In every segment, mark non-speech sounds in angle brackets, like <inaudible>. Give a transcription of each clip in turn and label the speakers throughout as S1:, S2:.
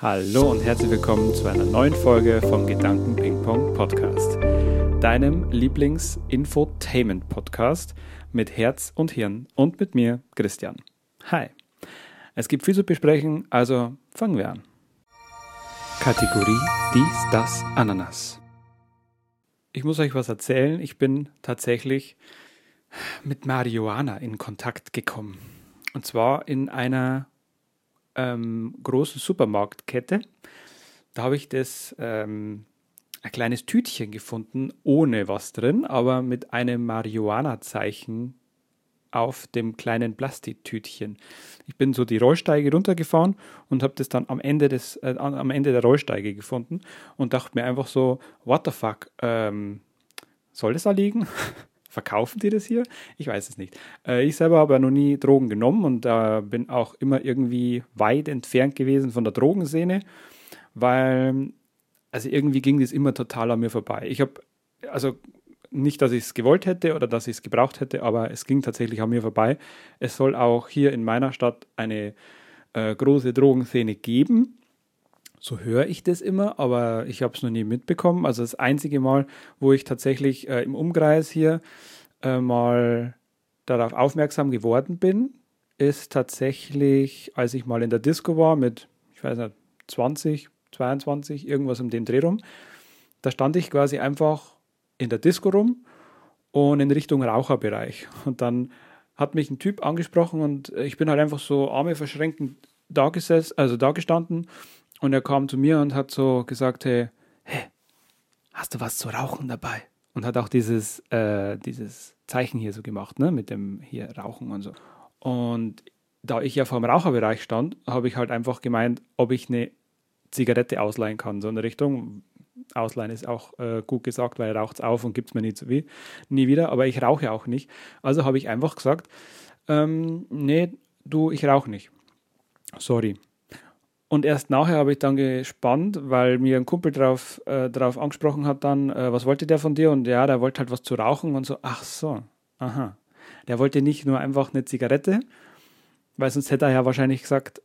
S1: Hallo und herzlich willkommen zu einer neuen Folge vom Gedanken Ping Pong Podcast, deinem Lieblings-Infotainment Podcast mit Herz und Hirn und mit mir, Christian. Hi. Es gibt viel zu besprechen, also fangen wir an. Kategorie Dies, das, Ananas. Ich muss euch was erzählen. Ich bin tatsächlich mit Marihuana in Kontakt gekommen. Und zwar in einer ähm, großen Supermarktkette. Da habe ich das ähm, ein kleines Tütchen gefunden, ohne was drin, aber mit einem Marihuana-Zeichen auf dem kleinen Plastiktütchen. Ich bin so die Rollsteige runtergefahren und habe das dann am Ende, des, äh, am Ende der Rollsteige gefunden und dachte mir einfach so, what the fuck, ähm, soll das da liegen? <laughs> verkaufen die das hier? Ich weiß es nicht. Äh, ich selber habe ja noch nie Drogen genommen und äh, bin auch immer irgendwie weit entfernt gewesen von der Drogenszene, weil, also irgendwie ging das immer total an mir vorbei. Ich habe, also nicht, dass ich es gewollt hätte oder dass ich es gebraucht hätte, aber es ging tatsächlich an mir vorbei. Es soll auch hier in meiner Stadt eine äh, große Drogenszene geben. So höre ich das immer, aber ich habe es noch nie mitbekommen. Also das einzige Mal, wo ich tatsächlich äh, im Umkreis hier äh, mal darauf aufmerksam geworden bin, ist tatsächlich, als ich mal in der Disco war mit, ich weiß nicht, 20, 22, irgendwas um den Dreh rum. Da stand ich quasi einfach in der Disco rum und in Richtung Raucherbereich. Und dann hat mich ein Typ angesprochen und ich bin halt einfach so Arme verschränkend da gesessen, also da gestanden und er kam zu mir und hat so gesagt, hey, hey, hast du was zu rauchen dabei? Und hat auch dieses, äh, dieses Zeichen hier so gemacht, ne, mit dem hier Rauchen und so. Und da ich ja vor dem Raucherbereich stand, habe ich halt einfach gemeint, ob ich eine Zigarette ausleihen kann, so in der Richtung. Ausleihen ist auch äh, gut gesagt, weil raucht es auf und gibt es mir nie, zu, wie, nie wieder, aber ich rauche auch nicht. Also habe ich einfach gesagt, ähm, nee, du, ich rauche nicht. Sorry. Und erst nachher habe ich dann gespannt, weil mir ein Kumpel drauf, äh, drauf angesprochen hat dann, äh, was wollte der von dir? Und ja, der wollte halt was zu rauchen und so, ach so, aha. Der wollte nicht nur einfach eine Zigarette, weil sonst hätte er ja wahrscheinlich gesagt,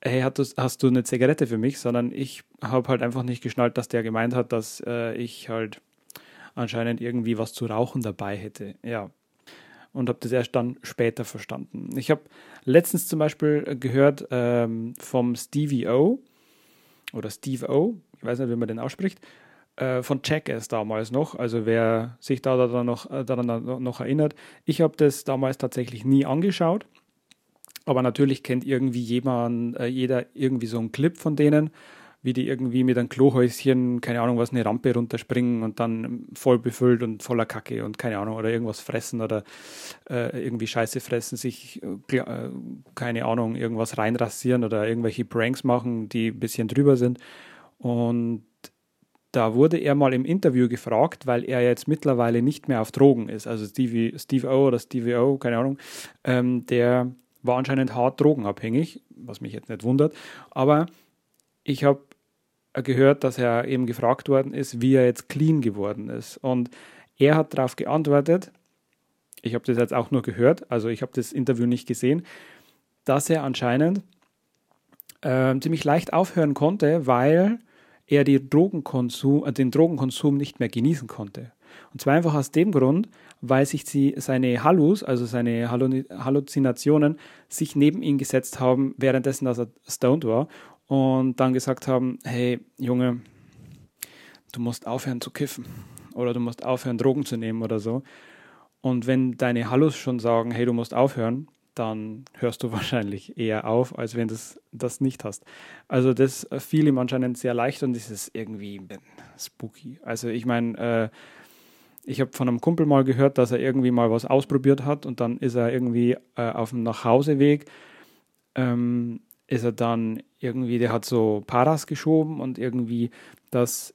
S1: hey, hast du eine Zigarette für mich? Sondern ich habe halt einfach nicht geschnallt, dass der gemeint hat, dass äh, ich halt anscheinend irgendwie was zu rauchen dabei hätte. Ja, und habe das erst dann später verstanden. Ich habe letztens zum Beispiel gehört ähm, vom Stevie O oder Steve O, ich weiß nicht, wie man den ausspricht, äh, von Jackass damals noch. Also wer sich da daran noch, äh, daran noch erinnert, ich habe das damals tatsächlich nie angeschaut. Aber natürlich kennt irgendwie jemand, äh, jeder irgendwie so einen Clip von denen wie die irgendwie mit einem Klohäuschen, keine Ahnung was, eine Rampe runterspringen und dann voll befüllt und voller Kacke und keine Ahnung, oder irgendwas fressen oder äh, irgendwie Scheiße fressen, sich, äh, keine Ahnung, irgendwas reinrasieren oder irgendwelche Pranks machen, die ein bisschen drüber sind. Und da wurde er mal im Interview gefragt, weil er jetzt mittlerweile nicht mehr auf Drogen ist. Also Stevie, Steve O oder Stevie O, keine Ahnung, ähm, der war anscheinend hart drogenabhängig, was mich jetzt nicht wundert. Aber ich habe gehört, dass er eben gefragt worden ist, wie er jetzt clean geworden ist. Und er hat darauf geantwortet, ich habe das jetzt auch nur gehört, also ich habe das Interview nicht gesehen, dass er anscheinend äh, ziemlich leicht aufhören konnte, weil er Drogenkonsum, äh, den Drogenkonsum nicht mehr genießen konnte. Und zwar einfach aus dem Grund, weil sich sie, seine Hallus, also seine Halluzinationen, sich neben ihn gesetzt haben, währenddessen, dass er stoned war und dann gesagt haben, hey Junge, du musst aufhören zu kiffen oder du musst aufhören, Drogen zu nehmen oder so. Und wenn deine Hallus schon sagen, hey, du musst aufhören, dann hörst du <laughs> wahrscheinlich eher auf, als wenn du das nicht hast. Also das fiel ihm anscheinend sehr leicht und das ist irgendwie spooky. Also ich meine, äh, ich habe von einem Kumpel mal gehört, dass er irgendwie mal was ausprobiert hat und dann ist er irgendwie äh, auf dem Nachhauseweg ähm, ist er dann irgendwie, der hat so Paras geschoben und irgendwie das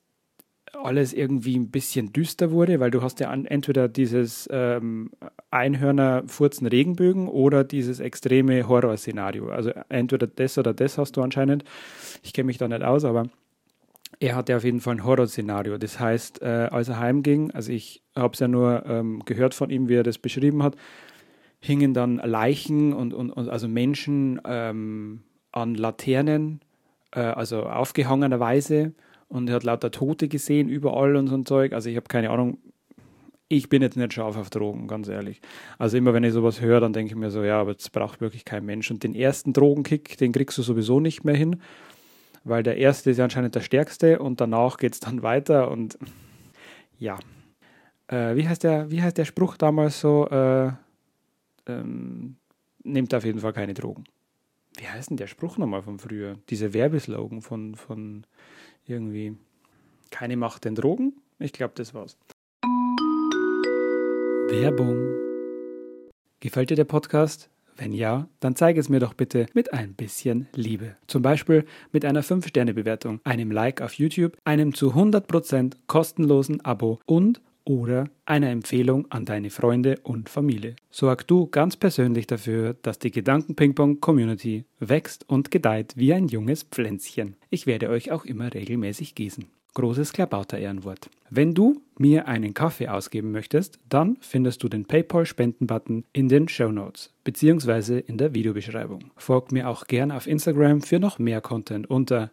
S1: alles irgendwie ein bisschen düster wurde, weil du hast ja entweder dieses ähm, Einhörner furzen Regenbögen oder dieses extreme Horrorszenario. Also entweder das oder das hast du anscheinend. Ich kenne mich da nicht aus, aber er hatte auf jeden Fall ein Horrorszenario. Das heißt, äh, als er heimging, also ich habe es ja nur ähm, gehört von ihm, wie er das beschrieben hat, hingen dann Leichen und, und, und also Menschen ähm, an Laternen äh, also aufgehangenerweise und hat lauter Tote gesehen überall und so ein Zeug. Also ich habe keine Ahnung, ich bin jetzt nicht scharf auf Drogen, ganz ehrlich. Also immer wenn ich sowas höre, dann denke ich mir so, ja, aber das braucht wirklich kein Mensch. Und den ersten Drogenkick, den kriegst du sowieso nicht mehr hin, weil der erste ist ja anscheinend der stärkste und danach geht es dann weiter und <laughs> ja. Äh, wie, heißt der, wie heißt der Spruch damals so? Äh, ähm, nehmt auf jeden Fall keine Drogen. Wie heißt denn der Spruch nochmal von früher? Dieser Werbeslogan von, von irgendwie keine Macht den Drogen? Ich glaube, das war's. Werbung. Gefällt dir der Podcast? Wenn ja, dann zeige es mir doch bitte mit ein bisschen Liebe. Zum Beispiel mit einer 5-Sterne-Bewertung, einem Like auf YouTube, einem zu 100% kostenlosen Abo und oder einer Empfehlung an deine Freunde und Familie. Sorg du ganz persönlich dafür, dass die Gedanken-Ping-Pong-Community wächst und gedeiht wie ein junges Pflänzchen. Ich werde euch auch immer regelmäßig gießen. Großes Klabauter-Ehrenwort. Wenn du mir einen Kaffee ausgeben möchtest, dann findest du den PayPal-Spenden-Button in den Show Notes bzw. in der Videobeschreibung. Folgt mir auch gern auf Instagram für noch mehr Content unter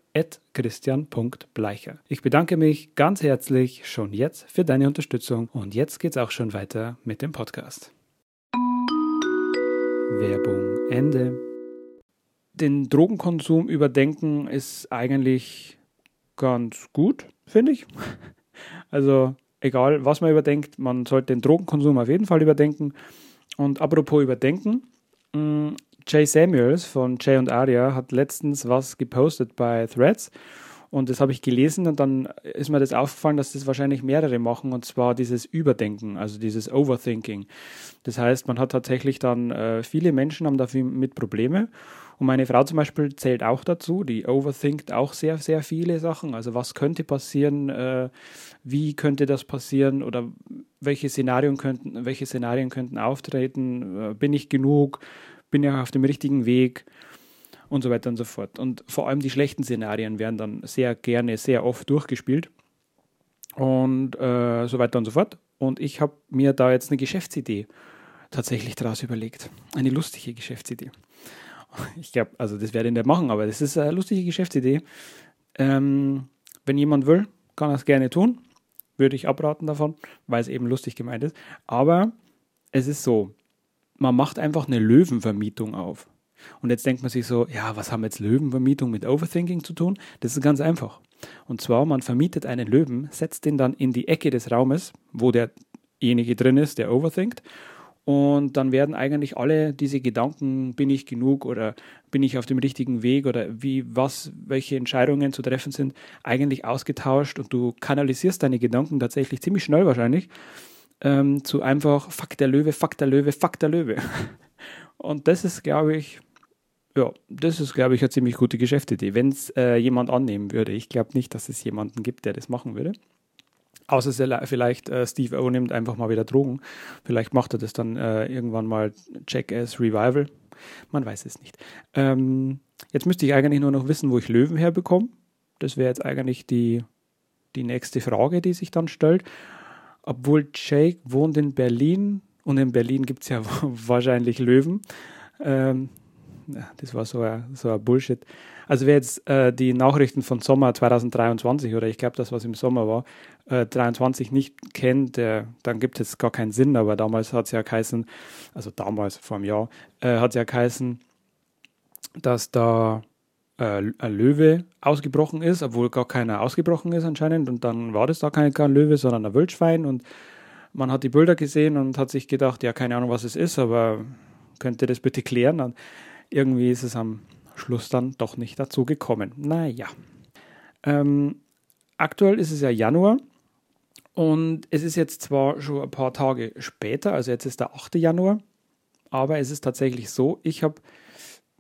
S1: christian.bleicher. Ich bedanke mich ganz herzlich schon jetzt für deine Unterstützung und jetzt geht's auch schon weiter mit dem Podcast. Werbung Ende. Den Drogenkonsum überdenken ist eigentlich ganz gut, finde ich. <laughs> Also egal, was man überdenkt, man sollte den Drogenkonsum auf jeden Fall überdenken. Und apropos überdenken, mm, Jay Samuels von Jay und Aria hat letztens was gepostet bei Threads und das habe ich gelesen und dann ist mir das aufgefallen, dass das wahrscheinlich mehrere machen und zwar dieses Überdenken, also dieses Overthinking. Das heißt, man hat tatsächlich dann, äh, viele Menschen haben dafür mit Probleme und meine Frau zum Beispiel zählt auch dazu, die overthinkt auch sehr, sehr viele Sachen. Also was könnte passieren, äh, wie könnte das passieren oder welche Szenarien könnten, welche Szenarien könnten auftreten, äh, bin ich genug, bin ich auf dem richtigen Weg und so weiter und so fort. Und vor allem die schlechten Szenarien werden dann sehr gerne, sehr oft durchgespielt und äh, so weiter und so fort. Und ich habe mir da jetzt eine Geschäftsidee tatsächlich daraus überlegt. Eine lustige Geschäftsidee. Ich glaube, also das werde ich nicht machen, aber das ist eine lustige Geschäftsidee. Ähm, wenn jemand will, kann er es gerne tun. Würde ich abraten davon, weil es eben lustig gemeint ist. Aber es ist so, man macht einfach eine Löwenvermietung auf. Und jetzt denkt man sich so, ja, was haben jetzt Löwenvermietung mit Overthinking zu tun? Das ist ganz einfach. Und zwar, man vermietet einen Löwen, setzt den dann in die Ecke des Raumes, wo derjenige drin ist, der overthinkt. Und dann werden eigentlich alle diese Gedanken, bin ich genug oder bin ich auf dem richtigen Weg oder wie, was, welche Entscheidungen zu treffen sind, eigentlich ausgetauscht und du kanalisierst deine Gedanken tatsächlich ziemlich schnell wahrscheinlich ähm, zu einfach Fuck der Löwe, Fuck der Löwe, Fuck der Löwe. <laughs> Und das ist, glaube ich, ja, das ist, glaube ich, eine ziemlich gute Geschäftsidee, wenn es äh, jemand annehmen würde. Ich glaube nicht, dass es jemanden gibt, der das machen würde. Außer vielleicht äh, Steve O nimmt einfach mal wieder Drogen. Vielleicht macht er das dann äh, irgendwann mal Jackass Revival. Man weiß es nicht. Ähm, jetzt müsste ich eigentlich nur noch wissen, wo ich Löwen herbekomme. Das wäre jetzt eigentlich die, die nächste Frage, die sich dann stellt. Obwohl Jake wohnt in Berlin und in Berlin gibt es ja <laughs> wahrscheinlich Löwen. Ähm, das war so ein, so ein Bullshit. Also wer jetzt äh, die Nachrichten von Sommer 2023 oder ich glaube das, was im Sommer war, äh, 23 nicht kennt, der, dann gibt es gar keinen Sinn. Aber damals hat es ja geheißen, also damals vor einem Jahr, äh, hat es ja geheißen, dass da äh, ein Löwe ausgebrochen ist, obwohl gar keiner ausgebrochen ist anscheinend. Und dann war das da kein, kein Löwe, sondern ein Wildschwein. Und man hat die Bilder gesehen und hat sich gedacht, ja, keine Ahnung, was es ist, aber könnt ihr das bitte klären? Und irgendwie ist es am Schluss dann doch nicht dazu gekommen. Naja. Ähm, aktuell ist es ja Januar und es ist jetzt zwar schon ein paar Tage später, also jetzt ist der 8. Januar, aber es ist tatsächlich so, ich habe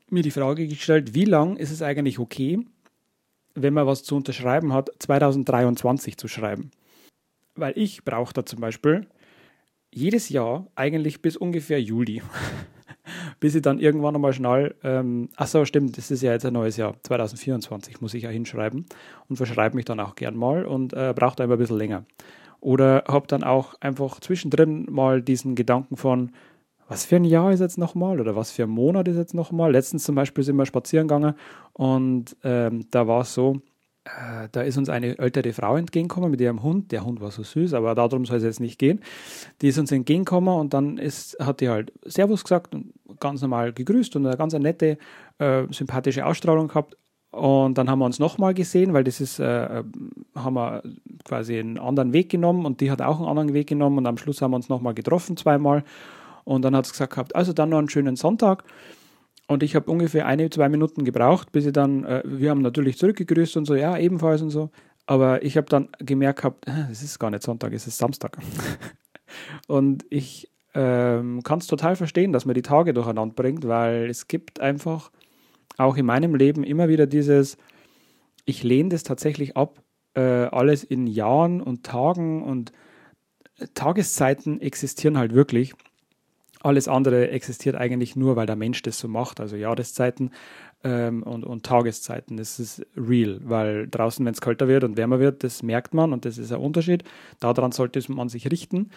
S1: mir die Frage gestellt, wie lang ist es eigentlich okay, wenn man was zu unterschreiben hat, 2023 zu schreiben? Weil ich brauche da zum Beispiel jedes Jahr eigentlich bis ungefähr Juli. <laughs> bis ich dann irgendwann einmal schnell, ähm, ach so, stimmt, das ist ja jetzt ein neues Jahr, 2024 muss ich ja hinschreiben und verschreibe mich dann auch gern mal und äh, braucht einfach ein bisschen länger. Oder habe dann auch einfach zwischendrin mal diesen Gedanken von, was für ein Jahr ist jetzt nochmal oder was für ein Monat ist jetzt nochmal. Letztens zum Beispiel sind wir spazieren gegangen und ähm, da war es so, äh, da ist uns eine ältere Frau entgegengekommen mit ihrem Hund. Der Hund war so süß, aber darum soll es jetzt nicht gehen. Die ist uns entgegengekommen und dann ist, hat die halt Servus gesagt und ganz normal gegrüßt und eine ganz nette, äh, sympathische Ausstrahlung gehabt. Und dann haben wir uns nochmal gesehen, weil das ist, äh, äh, haben wir quasi einen anderen Weg genommen und die hat auch einen anderen Weg genommen und am Schluss haben wir uns nochmal getroffen zweimal. Und dann hat es gesagt gehabt, also dann noch einen schönen Sonntag. Und ich habe ungefähr eine, zwei Minuten gebraucht, bis ich dann, äh, wir haben natürlich zurückgegrüßt und so, ja, ebenfalls und so. Aber ich habe dann gemerkt gehabt, äh, es ist gar nicht Sonntag, es ist Samstag. <laughs> und ich ähm, kann es total verstehen, dass man die Tage durcheinander bringt, weil es gibt einfach auch in meinem Leben immer wieder dieses, ich lehne das tatsächlich ab, äh, alles in Jahren und Tagen und äh, Tageszeiten existieren halt wirklich. Alles andere existiert eigentlich nur, weil der Mensch das so macht. Also Jahreszeiten ähm, und, und Tageszeiten. Das ist real, weil draußen, wenn es kälter wird und wärmer wird, das merkt man und das ist ein Unterschied. Daran sollte man sich richten.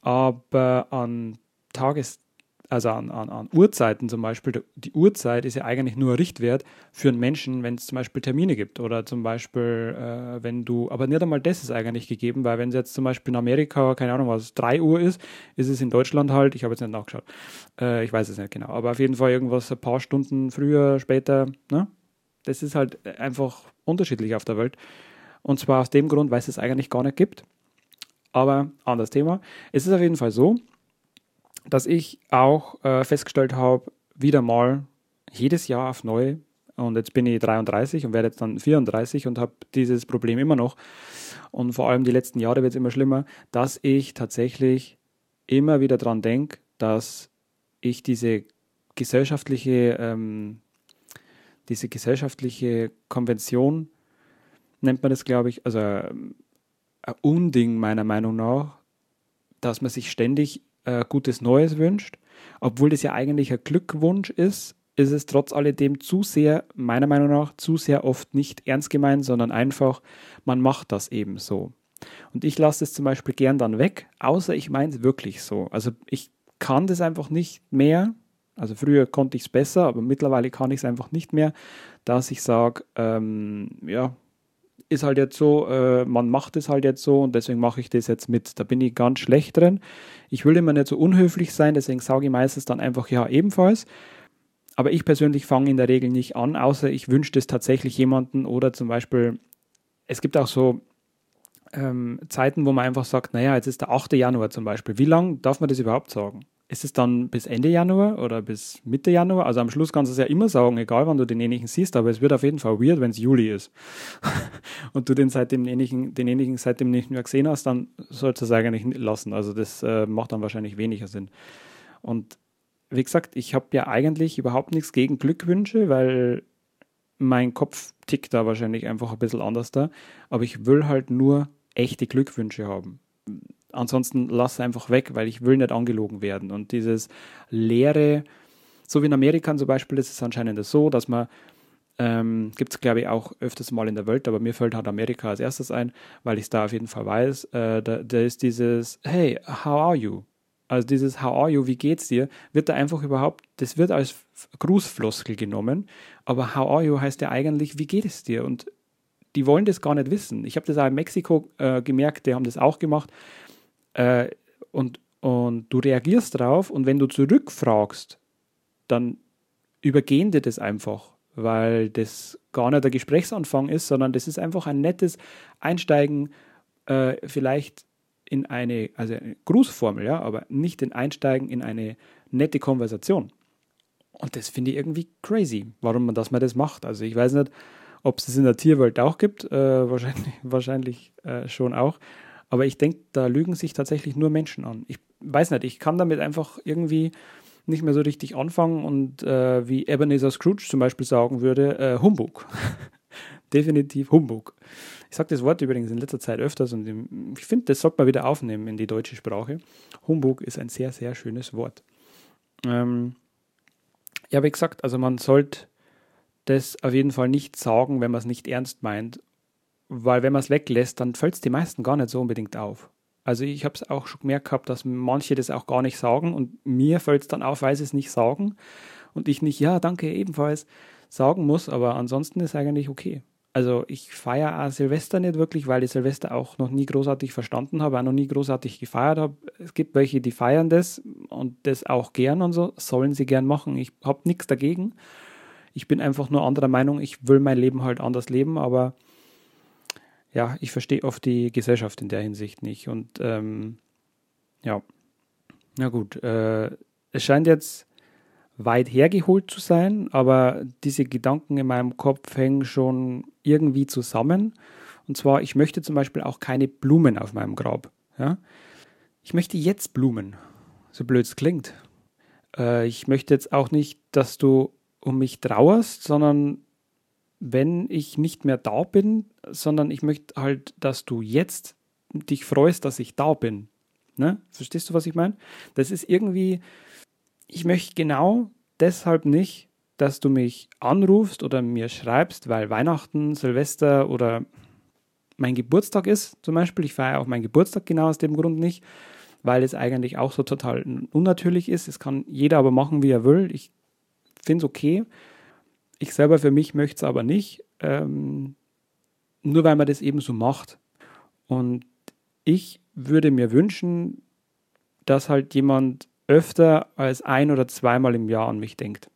S1: Aber an Tageszeiten also an, an, an Uhrzeiten zum Beispiel, die Uhrzeit ist ja eigentlich nur ein Richtwert für einen Menschen, wenn es zum Beispiel Termine gibt oder zum Beispiel, äh, wenn du, aber nicht einmal das ist eigentlich gegeben, weil wenn es jetzt zum Beispiel in Amerika, keine Ahnung was, 3 Uhr ist, ist es in Deutschland halt, ich habe jetzt nicht nachgeschaut, äh, ich weiß es nicht genau, aber auf jeden Fall irgendwas ein paar Stunden früher, später, ne? Das ist halt einfach unterschiedlich auf der Welt. Und zwar aus dem Grund, weil es es eigentlich gar nicht gibt. Aber anderes Thema. Es ist auf jeden Fall so, dass ich auch äh, festgestellt habe, wieder mal jedes Jahr auf neu, und jetzt bin ich 33 und werde jetzt dann 34 und habe dieses Problem immer noch. Und vor allem die letzten Jahre wird es immer schlimmer, dass ich tatsächlich immer wieder daran denke, dass ich diese gesellschaftliche, ähm, diese gesellschaftliche Konvention, nennt man das, glaube ich, also ähm, ein Unding meiner Meinung nach, dass man sich ständig äh, gutes Neues wünscht. Obwohl das ja eigentlich ein Glückwunsch ist, ist es trotz alledem zu sehr, meiner Meinung nach, zu sehr oft nicht ernst gemeint, sondern einfach, man macht das eben so. Und ich lasse es zum Beispiel gern dann weg, außer ich meine es wirklich so. Also ich kann das einfach nicht mehr. Also früher konnte ich es besser, aber mittlerweile kann ich es einfach nicht mehr, dass ich sage, ähm, ja, ist halt jetzt so, äh, man macht es halt jetzt so und deswegen mache ich das jetzt mit. Da bin ich ganz schlecht drin. Ich will immer nicht so unhöflich sein, deswegen sage ich meistens dann einfach ja ebenfalls. Aber ich persönlich fange in der Regel nicht an, außer ich wünsche das tatsächlich jemanden oder zum Beispiel, es gibt auch so ähm, Zeiten, wo man einfach sagt, naja, jetzt ist der 8. Januar zum Beispiel. Wie lange darf man das überhaupt sagen? Ist es dann bis Ende Januar oder bis Mitte Januar? Also am Schluss kannst du es ja immer sagen, egal wann du denjenigen siehst, aber es wird auf jeden Fall weird, wenn es Juli ist. <laughs> und du den seitdem denjenigen, denjenigen seitdem nicht mehr gesehen hast, dann sollst du es eigentlich lassen. Also das äh, macht dann wahrscheinlich weniger Sinn. Und wie gesagt, ich habe ja eigentlich überhaupt nichts gegen Glückwünsche, weil mein Kopf tickt da wahrscheinlich einfach ein bisschen anders da. Aber ich will halt nur echte Glückwünsche haben ansonsten lass einfach weg, weil ich will nicht angelogen werden. Und dieses leere, so wie in Amerika zum Beispiel ist es anscheinend so, dass man ähm, Gibt es, glaube ich, auch öfters mal in der Welt, aber mir fällt halt Amerika als erstes ein, weil ich es da auf jeden Fall weiß. Äh, da, da ist dieses Hey, how are you? Also dieses How are you, wie geht's dir, wird da einfach überhaupt, das wird als Grußfloskel genommen, aber How are you heißt ja eigentlich, wie geht es dir? Und die wollen das gar nicht wissen. Ich habe das auch in Mexiko äh, gemerkt, die haben das auch gemacht. Äh, und, und du reagierst drauf und wenn du zurückfragst, dann übergehen dir das einfach, weil das gar nicht der Gesprächsanfang ist, sondern das ist einfach ein nettes Einsteigen, äh, vielleicht in eine, also eine Grußformel, ja, aber nicht ein Einsteigen in eine nette Konversation. Und das finde ich irgendwie crazy, warum man das mal das macht. Also ich weiß nicht, ob es es in der Tierwelt auch gibt, äh, wahrscheinlich, wahrscheinlich äh, schon auch. Aber ich denke, da lügen sich tatsächlich nur Menschen an. Ich weiß nicht, ich kann damit einfach irgendwie nicht mehr so richtig anfangen und äh, wie Ebenezer Scrooge zum Beispiel sagen würde, äh, Humbug. <laughs> Definitiv Humbug. Ich sage das Wort übrigens in letzter Zeit öfters und ich finde, das sollte man wieder aufnehmen in die deutsche Sprache. Humbug ist ein sehr, sehr schönes Wort. Ähm, ja, wie gesagt, also man sollte das auf jeden Fall nicht sagen, wenn man es nicht ernst meint weil wenn man es weglässt, dann fällt es die meisten gar nicht so unbedingt auf. Also ich habe es auch schon gemerkt gehabt, dass manche das auch gar nicht sagen und mir fällt es dann auf, weil sie es nicht sagen und ich nicht, ja, danke ebenfalls sagen muss, aber ansonsten ist eigentlich okay. Also ich feiere auch Silvester nicht wirklich, weil ich Silvester auch noch nie großartig verstanden habe, auch noch nie großartig gefeiert habe. Es gibt welche, die feiern das und das auch gern und so, sollen sie gern machen. Ich habe nichts dagegen. Ich bin einfach nur anderer Meinung, ich will mein Leben halt anders leben, aber ja, ich verstehe oft die Gesellschaft in der Hinsicht nicht. Und ähm, ja, na gut, äh, es scheint jetzt weit hergeholt zu sein, aber diese Gedanken in meinem Kopf hängen schon irgendwie zusammen. Und zwar, ich möchte zum Beispiel auch keine Blumen auf meinem Grab. Ja? Ich möchte jetzt Blumen, so blöd es klingt. Äh, ich möchte jetzt auch nicht, dass du um mich trauerst, sondern wenn ich nicht mehr da bin, sondern ich möchte halt, dass du jetzt dich freust, dass ich da bin. Ne? Verstehst du, was ich meine? Das ist irgendwie, ich möchte genau deshalb nicht, dass du mich anrufst oder mir schreibst, weil Weihnachten, Silvester oder mein Geburtstag ist, zum Beispiel. Ich feiere auch meinen Geburtstag genau aus dem Grund nicht, weil es eigentlich auch so total unnatürlich ist. Es kann jeder aber machen, wie er will. Ich finde es okay. Ich selber für mich möchte es aber nicht, ähm, nur weil man das eben so macht. Und ich würde mir wünschen, dass halt jemand öfter als ein oder zweimal im Jahr an mich denkt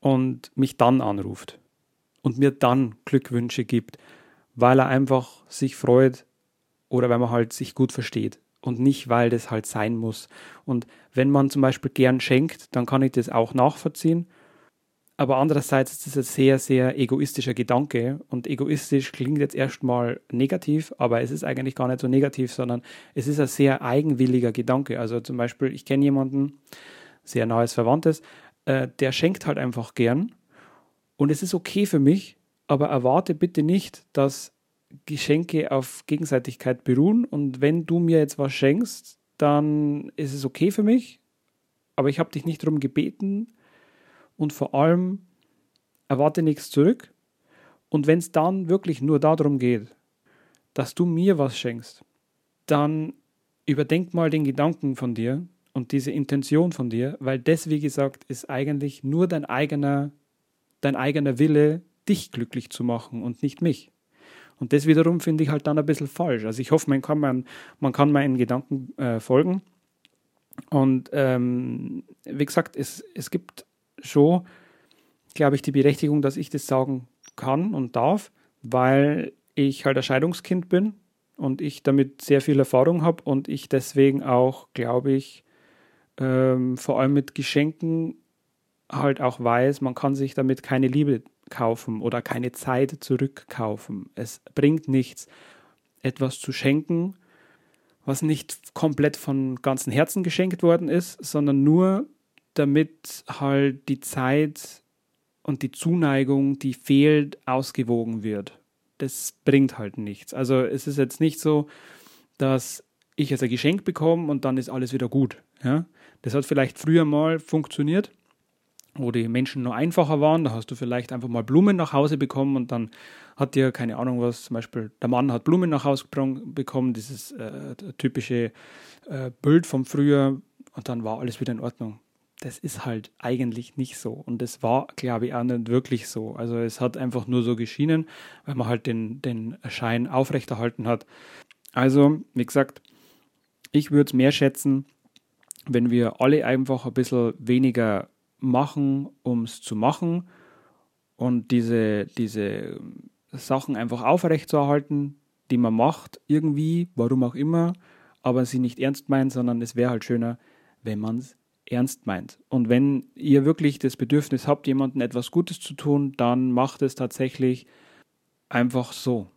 S1: und mich dann anruft und mir dann Glückwünsche gibt, weil er einfach sich freut oder weil man halt sich gut versteht und nicht, weil das halt sein muss. Und wenn man zum Beispiel gern schenkt, dann kann ich das auch nachvollziehen aber andererseits ist es ein sehr, sehr egoistischer Gedanke. Und egoistisch klingt jetzt erstmal negativ, aber es ist eigentlich gar nicht so negativ, sondern es ist ein sehr eigenwilliger Gedanke. Also zum Beispiel, ich kenne jemanden, sehr nahes Verwandtes, äh, der schenkt halt einfach gern. Und es ist okay für mich, aber erwarte bitte nicht, dass Geschenke auf Gegenseitigkeit beruhen. Und wenn du mir jetzt was schenkst, dann ist es okay für mich. Aber ich habe dich nicht darum gebeten, und vor allem erwarte nichts zurück. Und wenn es dann wirklich nur darum geht, dass du mir was schenkst, dann überdenk mal den Gedanken von dir und diese Intention von dir, weil das, wie gesagt, ist eigentlich nur dein eigener, dein eigener Wille, dich glücklich zu machen und nicht mich. Und das wiederum finde ich halt dann ein bisschen falsch. Also ich hoffe, man kann, man, man kann meinen Gedanken äh, folgen. Und ähm, wie gesagt, es, es gibt schon, glaube ich, die Berechtigung, dass ich das sagen kann und darf, weil ich halt ein Scheidungskind bin und ich damit sehr viel Erfahrung habe und ich deswegen auch, glaube ich, ähm, vor allem mit Geschenken halt auch weiß, man kann sich damit keine Liebe kaufen oder keine Zeit zurückkaufen. Es bringt nichts, etwas zu schenken, was nicht komplett von ganzem Herzen geschenkt worden ist, sondern nur damit halt die Zeit und die Zuneigung, die fehlt, ausgewogen wird. Das bringt halt nichts. Also es ist jetzt nicht so, dass ich jetzt ein Geschenk bekomme und dann ist alles wieder gut. Ja? Das hat vielleicht früher mal funktioniert, wo die Menschen nur einfacher waren. Da hast du vielleicht einfach mal Blumen nach Hause bekommen und dann hat dir, keine Ahnung was, zum Beispiel der Mann hat Blumen nach Hause bekommen, dieses äh, typische äh, Bild vom Früher und dann war alles wieder in Ordnung das ist halt eigentlich nicht so. Und das war, glaube ich, auch nicht wirklich so. Also es hat einfach nur so geschienen, weil man halt den, den Schein aufrechterhalten hat. Also, wie gesagt, ich würde es mehr schätzen, wenn wir alle einfach ein bisschen weniger machen, um es zu machen und diese, diese Sachen einfach aufrechtzuerhalten, die man macht, irgendwie, warum auch immer, aber sie nicht ernst meint, sondern es wäre halt schöner, wenn man es ernst meint. Und wenn ihr wirklich das Bedürfnis habt, jemandem etwas Gutes zu tun, dann macht es tatsächlich einfach so.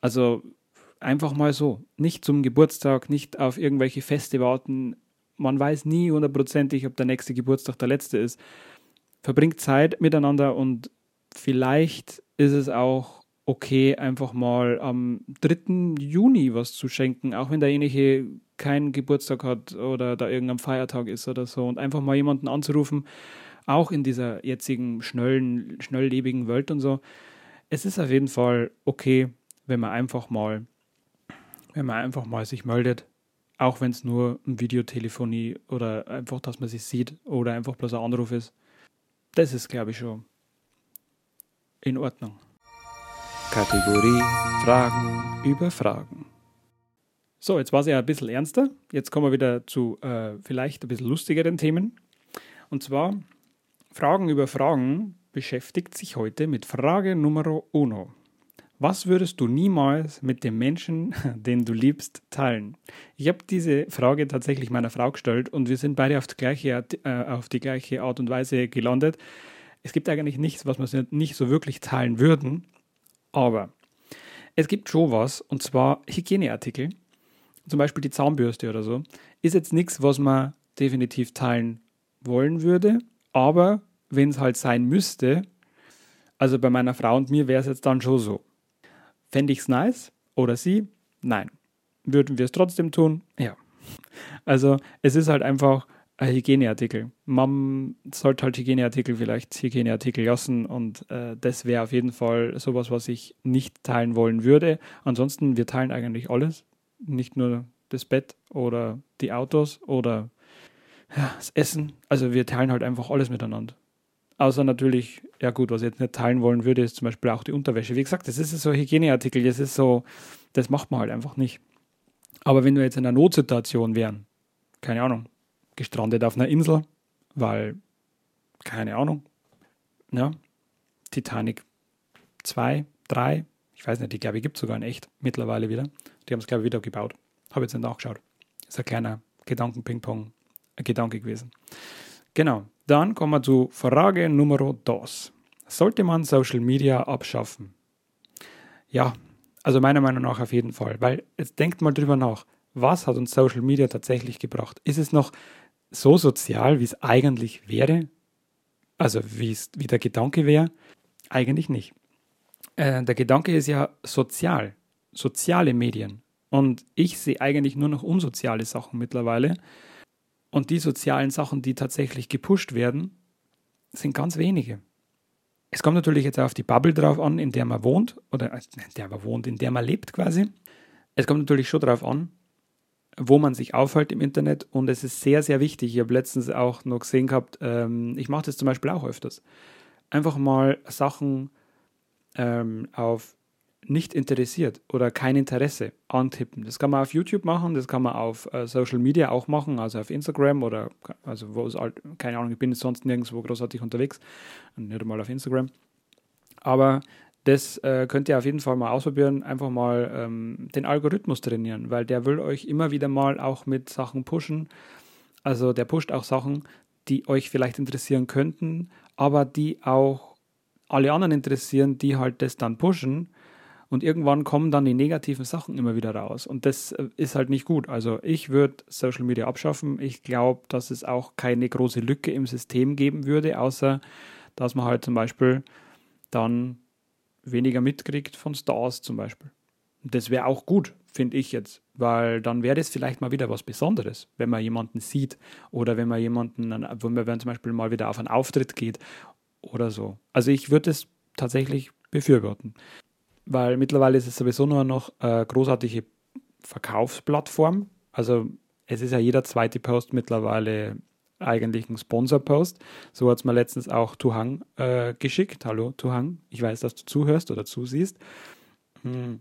S1: Also einfach mal so. Nicht zum Geburtstag, nicht auf irgendwelche Feste warten. Man weiß nie hundertprozentig, ob der nächste Geburtstag der letzte ist. Verbringt Zeit miteinander und vielleicht ist es auch okay, einfach mal am 3. Juni was zu schenken, auch wenn derjenige keinen Geburtstag hat oder da irgendein Feiertag ist oder so und einfach mal jemanden anzurufen, auch in dieser jetzigen schnellen, schnelllebigen Welt und so. Es ist auf jeden Fall okay, wenn man einfach mal, wenn man einfach mal sich meldet Auch wenn es nur ein Videotelefonie oder einfach, dass man sich sieht oder einfach bloß ein Anruf ist. Das ist, glaube ich, schon in Ordnung. Kategorie Fragen über Fragen. So, jetzt war es ja ein bisschen ernster. Jetzt kommen wir wieder zu äh, vielleicht ein bisschen lustigeren Themen. Und zwar Fragen über Fragen beschäftigt sich heute mit Frage Nummer uno. Was würdest du niemals mit dem Menschen, <laughs> den du liebst, teilen? Ich habe diese Frage tatsächlich meiner Frau gestellt und wir sind beide auf die gleiche, äh, auf die gleiche Art und Weise gelandet. Es gibt eigentlich nichts, was wir nicht so wirklich teilen würden, aber es gibt schon was, und zwar Hygieneartikel, zum Beispiel die Zahnbürste oder so, ist jetzt nichts, was man definitiv teilen wollen würde, aber wenn es halt sein müsste, also bei meiner Frau und mir wäre es jetzt dann schon so. Fände ich es nice oder sie? Nein. Würden wir es trotzdem tun? Ja. Also es ist halt einfach ein Hygieneartikel. Man sollte halt Hygieneartikel vielleicht Hygieneartikel lassen und äh, das wäre auf jeden Fall sowas, was ich nicht teilen wollen würde. Ansonsten, wir teilen eigentlich alles, nicht nur das Bett oder die Autos oder ja, das Essen. Also wir teilen halt einfach alles miteinander. Außer natürlich, ja gut, was ich jetzt nicht teilen wollen würde, ist zum Beispiel auch die Unterwäsche. Wie gesagt, das ist so Hygieneartikel, das ist so, das macht man halt einfach nicht. Aber wenn wir jetzt in einer Notsituation wären, keine Ahnung, gestrandet auf einer Insel, weil, keine Ahnung, ja, Titanic 2, 3, ich weiß nicht, die glaube gibt es sogar in echt mittlerweile wieder. Die haben es, glaube ich, wieder gebaut. Habe jetzt nicht nachgeschaut. Ist ein kleiner Gedanken-Ping-Pong-Gedanke gewesen. Genau. Dann kommen wir zu Frage Nummer 2. Sollte man Social Media abschaffen? Ja, also meiner Meinung nach auf jeden Fall. Weil jetzt denkt mal drüber nach. Was hat uns Social Media tatsächlich gebracht? Ist es noch so sozial, wie es eigentlich wäre? Also wie der Gedanke wäre? Eigentlich nicht. Äh, der Gedanke ist ja sozial, soziale Medien. Und ich sehe eigentlich nur noch unsoziale Sachen mittlerweile. Und die sozialen Sachen, die tatsächlich gepusht werden, sind ganz wenige. Es kommt natürlich jetzt auf die Bubble drauf an, in der man wohnt, oder äh, in der man wohnt, in der man lebt quasi. Es kommt natürlich schon darauf an, wo man sich aufhält im Internet und es ist sehr, sehr wichtig. Ich habe letztens auch noch gesehen gehabt, ähm, ich mache das zum Beispiel auch öfters. Einfach mal Sachen ähm, auf nicht interessiert oder kein Interesse antippen. Das kann man auf YouTube machen, das kann man auf äh, Social Media auch machen, also auf Instagram oder also wo es halt, keine Ahnung, ich bin sonst nirgendwo großartig unterwegs, nicht einmal auf Instagram. Aber das äh, könnt ihr auf jeden Fall mal ausprobieren, einfach mal ähm, den Algorithmus trainieren, weil der will euch immer wieder mal auch mit Sachen pushen. Also der pusht auch Sachen, die euch vielleicht interessieren könnten, aber die auch alle anderen interessieren, die halt das dann pushen und irgendwann kommen dann die negativen Sachen immer wieder raus. Und das äh, ist halt nicht gut. Also ich würde Social Media abschaffen. Ich glaube, dass es auch keine große Lücke im System geben würde, außer dass man halt zum Beispiel dann weniger mitkriegt von Stars zum Beispiel. Das wäre auch gut, finde ich jetzt, weil dann wäre das vielleicht mal wieder was Besonderes, wenn man jemanden sieht oder wenn man jemanden, wenn man zum Beispiel mal wieder auf einen Auftritt geht oder so. Also ich würde es tatsächlich befürworten weil mittlerweile ist es sowieso nur noch eine großartige Verkaufsplattform. Also es ist ja jeder zweite Post mittlerweile eigentlich ein Sponsor-Post. So hat es mir letztens auch Tuhang äh, geschickt. Hallo Tuhang, ich weiß, dass du zuhörst oder zusiehst. Hm.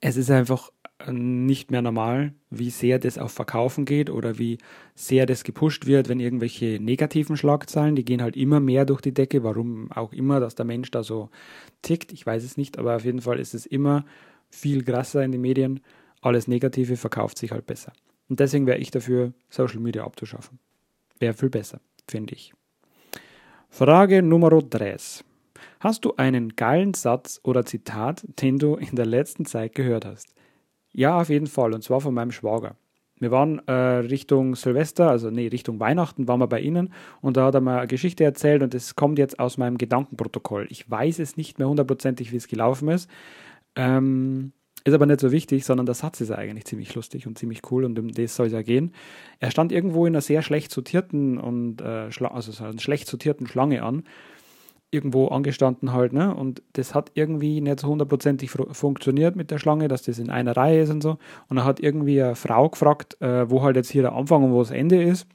S1: Es ist einfach nicht mehr normal, wie sehr das auf Verkaufen geht oder wie sehr das gepusht wird, wenn irgendwelche negativen Schlagzeilen, die gehen halt immer mehr durch die Decke, warum auch immer, dass der Mensch da so tickt, ich weiß es nicht, aber auf jeden Fall ist es immer viel krasser in den Medien, alles Negative verkauft sich halt besser. Und deswegen wäre ich dafür, Social Media abzuschaffen. Wäre viel besser, finde ich. Frage Nummer 3. Hast du einen geilen Satz oder Zitat, den du in der letzten Zeit gehört hast? Ja, auf jeden Fall. Und zwar von meinem Schwager. Wir waren äh, Richtung Silvester, also nee, Richtung Weihnachten waren wir bei ihnen und da hat er mir eine Geschichte erzählt und es kommt jetzt aus meinem Gedankenprotokoll. Ich weiß es nicht mehr hundertprozentig, wie es gelaufen ist. Ähm, ist aber nicht so wichtig, sondern der Satz ist eigentlich ziemlich lustig und ziemlich cool und um das soll es ja gehen. Er stand irgendwo in einer sehr schlecht sortierten und äh, also so einer schlecht sortierten Schlange an irgendwo angestanden halt, ne? Und das hat irgendwie nicht so hundertprozentig funktioniert mit der Schlange, dass das in einer Reihe ist und so. Und dann hat irgendwie eine Frau gefragt, äh, wo halt jetzt hier der Anfang und wo das Ende ist.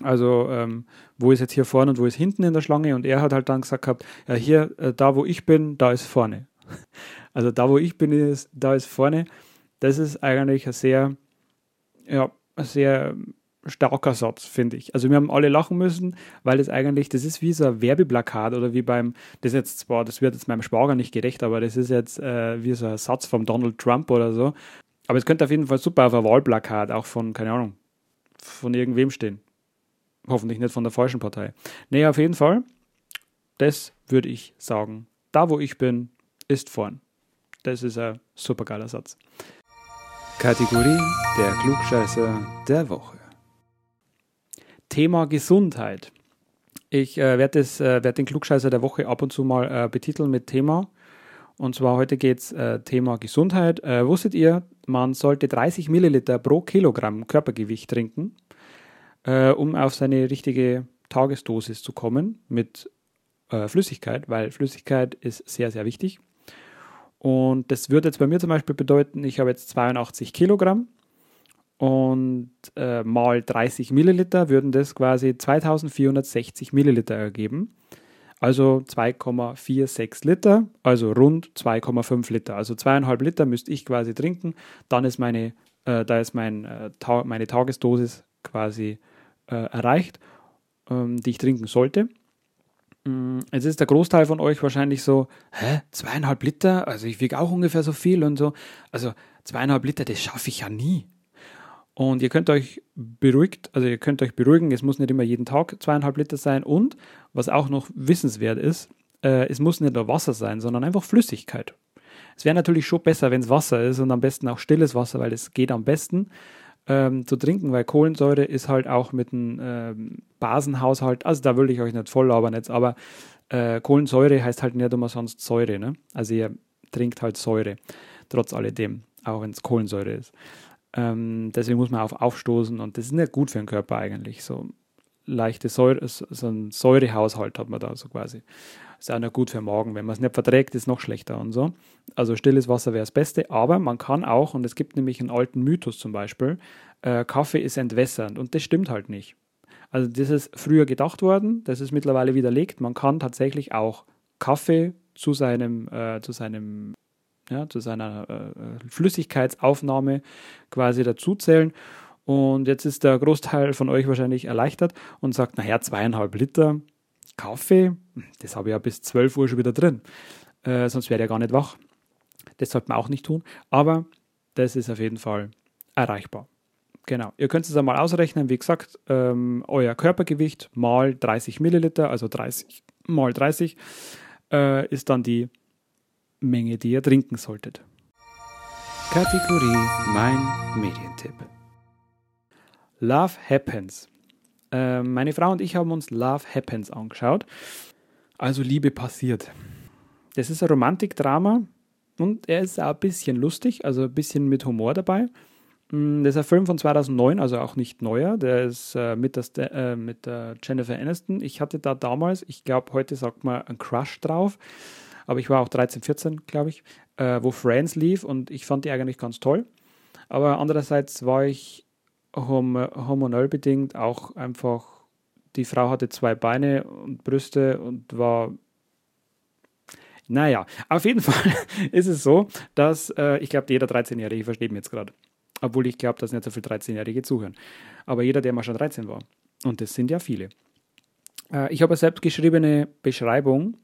S1: Also, ähm, wo ist jetzt hier vorne und wo ist hinten in der Schlange? Und er hat halt dann gesagt gehabt, ja, hier, äh, da wo ich bin, da ist vorne. <laughs> Also da wo ich bin, ist, da ist vorne. Das ist eigentlich ein sehr, ja, sehr starker Satz, finde ich. Also wir haben alle lachen müssen, weil das eigentlich, das ist wie so ein Werbeplakat oder wie beim, das jetzt zwar, das wird jetzt meinem Schwager nicht gerecht, aber das ist jetzt äh, wie so ein Satz von Donald Trump oder so. Aber es könnte auf jeden Fall super auf ein Wahlplakat, auch von, keine Ahnung, von irgendwem stehen. Hoffentlich nicht von der falschen Partei. Nee, auf jeden Fall, das würde ich sagen. Da, wo ich bin, ist vorn. Das ist ein super geiler Satz. Kategorie der Klugscheißer der Woche. Thema Gesundheit. Ich äh, werde äh, werd den Klugscheißer der Woche ab und zu mal äh, betiteln mit Thema. Und zwar heute geht es äh, Thema Gesundheit. Äh, wusstet ihr, man sollte 30 Milliliter pro Kilogramm Körpergewicht trinken, äh, um auf seine richtige Tagesdosis zu kommen mit Flüssigkeit, weil Flüssigkeit ist sehr, sehr wichtig. Und das würde jetzt bei mir zum Beispiel bedeuten, ich habe jetzt 82 Kilogramm und äh, mal 30 Milliliter würden das quasi 2460 Milliliter ergeben. Also 2,46 Liter, also rund 2,5 Liter. Also zweieinhalb Liter müsste ich quasi trinken. Dann ist meine, äh, da ist mein, äh, ta meine Tagesdosis quasi äh, erreicht, ähm, die ich trinken sollte. Mm, jetzt ist der Großteil von euch wahrscheinlich so, hä, zweieinhalb Liter? Also ich wiege auch ungefähr so viel und so. Also zweieinhalb Liter, das schaffe ich ja nie. Und ihr könnt euch beruhigt, also ihr könnt euch beruhigen, es muss nicht immer jeden Tag zweieinhalb Liter sein. Und was auch noch wissenswert ist, äh, es muss nicht nur Wasser sein, sondern einfach Flüssigkeit. Es wäre natürlich schon besser, wenn es Wasser ist und am besten auch stilles Wasser, weil es geht am besten ähm, zu trinken, weil Kohlensäure ist halt auch mit einem ähm, Basenhaushalt, also da will ich euch nicht voll labern jetzt, aber äh, Kohlensäure heißt halt nicht immer sonst Säure. Ne? Also ihr trinkt halt Säure, trotz alledem, auch wenn es Kohlensäure ist. Ähm, deswegen muss man auf aufstoßen und das ist nicht gut für den Körper eigentlich. So leichte Säure, so ein Säurehaushalt hat man da so quasi. Ist auch nicht gut für den Magen. Wenn man es nicht verträgt, ist es noch schlechter und so. Also stilles Wasser wäre das Beste, aber man kann auch, und es gibt nämlich einen alten Mythos zum Beispiel, äh, Kaffee ist entwässernd und das stimmt halt nicht. Also das ist früher gedacht worden, das ist mittlerweile widerlegt. Man kann tatsächlich auch Kaffee zu seinem, äh, zu seinem ja, zu seiner äh, Flüssigkeitsaufnahme quasi dazuzählen. Und jetzt ist der Großteil von euch wahrscheinlich erleichtert und sagt, naja, zweieinhalb Liter Kaffee, das habe ich ja bis 12 Uhr schon wieder drin. Äh, sonst wäre er gar nicht wach. Das sollte man auch nicht tun. Aber das ist auf jeden Fall erreichbar. Genau. Ihr könnt es einmal ausrechnen. Wie gesagt, ähm, euer Körpergewicht mal 30 Milliliter, also 30 mal 30, äh, ist dann die Menge, die ihr trinken solltet. Kategorie Mein Medientipp. Love Happens. Äh, meine Frau und ich haben uns Love Happens angeschaut. Also Liebe passiert. Das ist ein Romantikdrama und er ist auch ein bisschen lustig, also ein bisschen mit Humor dabei. Mm, das ist ein Film von 2009, also auch nicht neuer. Der ist äh, mit, der, äh, mit der Jennifer Aniston. Ich hatte da damals, ich glaube, heute sagt man, einen Crush drauf aber ich war auch 13, 14, glaube ich, äh, wo Friends lief und ich fand die eigentlich ganz toll. Aber andererseits war ich hom hormonell bedingt auch einfach, die Frau hatte zwei Beine und Brüste und war naja, auf jeden <laughs> Fall ist es so, dass äh, ich glaube, jeder 13-Jährige versteht mich jetzt gerade. Obwohl ich glaube, dass nicht so viele 13-Jährige zuhören. Aber jeder, der mal schon 13 war. Und das sind ja viele. Äh, ich habe eine selbstgeschriebene Beschreibung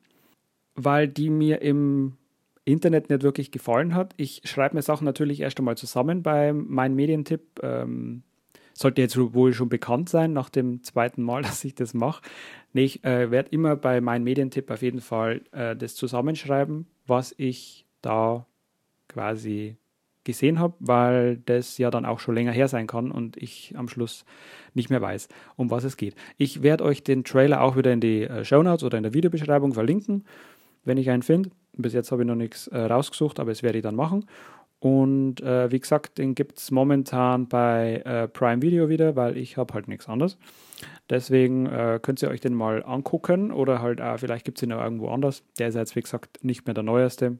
S1: weil die mir im Internet nicht wirklich gefallen hat. Ich schreibe mir Sachen natürlich erst einmal zusammen bei meinem Medientipp. Ähm, sollte jetzt wohl schon bekannt sein nach dem zweiten Mal, <laughs> dass ich das mache. Nee, ich äh, werde immer bei meinem Medientipp auf jeden Fall äh, das zusammenschreiben, was ich da quasi gesehen habe, weil das ja dann auch schon länger her sein kann und ich am Schluss nicht mehr weiß, um was es geht. Ich werde euch den Trailer auch wieder in die äh, Show Notes oder in der Videobeschreibung verlinken wenn ich einen finde. Bis jetzt habe ich noch nichts äh, rausgesucht, aber es werde ich dann machen. Und äh, wie gesagt, den gibt es momentan bei äh, Prime Video wieder, weil ich habe halt nichts anderes. Deswegen äh, könnt ihr euch den mal angucken oder halt auch, vielleicht gibt es ihn auch irgendwo anders. Der ist jetzt, wie gesagt, nicht mehr der neueste.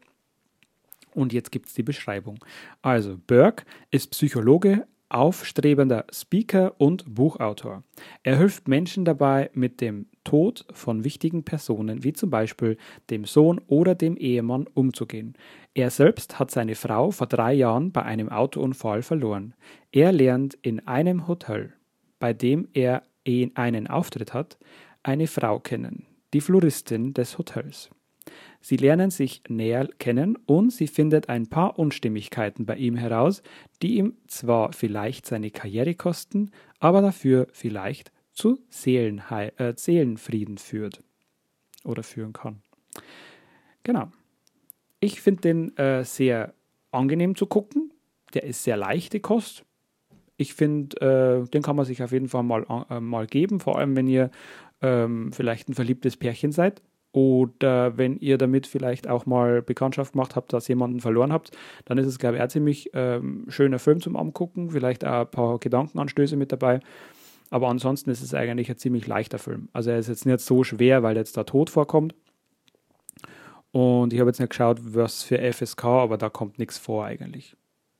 S1: Und jetzt gibt es die Beschreibung. Also, Burke ist Psychologe, aufstrebender Speaker und Buchautor. Er hilft Menschen dabei, mit dem Tod von wichtigen Personen, wie zum Beispiel dem Sohn oder dem Ehemann, umzugehen. Er selbst hat seine Frau vor drei Jahren bei einem Autounfall verloren. Er lernt in einem Hotel, bei dem er einen Auftritt hat, eine Frau kennen, die Floristin des Hotels. Sie lernen sich näher kennen und sie findet ein paar Unstimmigkeiten bei ihm heraus, die ihm zwar vielleicht seine Karriere kosten, aber dafür vielleicht zu Seelenhei äh, Seelenfrieden führt oder führen kann. Genau. Ich finde den äh, sehr angenehm zu gucken. Der ist sehr leichte Kost. Ich finde, äh, den kann man sich auf jeden Fall mal, äh, mal geben, vor allem wenn ihr ähm, vielleicht ein verliebtes Pärchen seid oder wenn ihr damit vielleicht auch mal Bekanntschaft gemacht habt, dass jemanden verloren habt, dann ist es, glaube ich, ein ziemlich ähm, schöner Film zum Angucken. Vielleicht auch ein paar Gedankenanstöße mit dabei. Aber ansonsten ist es eigentlich ein ziemlich leichter Film. Also er ist jetzt nicht so schwer, weil jetzt da Tod vorkommt. Und ich habe jetzt nicht geschaut, was für FSK, aber da kommt nichts vor eigentlich.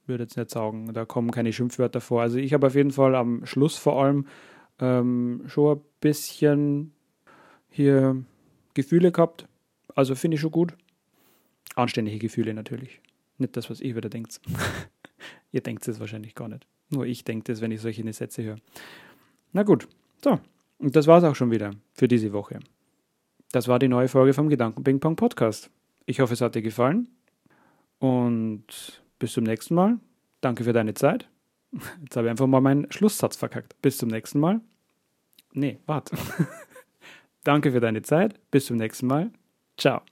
S1: Würde jetzt nicht sagen, da kommen keine Schimpfwörter vor. Also ich habe auf jeden Fall am Schluss vor allem ähm, schon ein bisschen hier Gefühle gehabt. Also finde ich schon gut. Anständige Gefühle natürlich. Nicht das, was ihr wieder denkt. <laughs> ihr denkt es wahrscheinlich gar nicht. Nur ich denke das, wenn ich solche Sätze höre. Na gut, so. Und das war es auch schon wieder für diese Woche. Das war die neue Folge vom Gedanken Ping Pong Podcast. Ich hoffe, es hat dir gefallen. Und bis zum nächsten Mal. Danke für deine Zeit. <laughs> Jetzt habe ich einfach mal meinen Schlusssatz verkackt. Bis zum nächsten Mal. Nee, warte. <laughs> Danke für deine Zeit. Bis zum nächsten Mal. Ciao.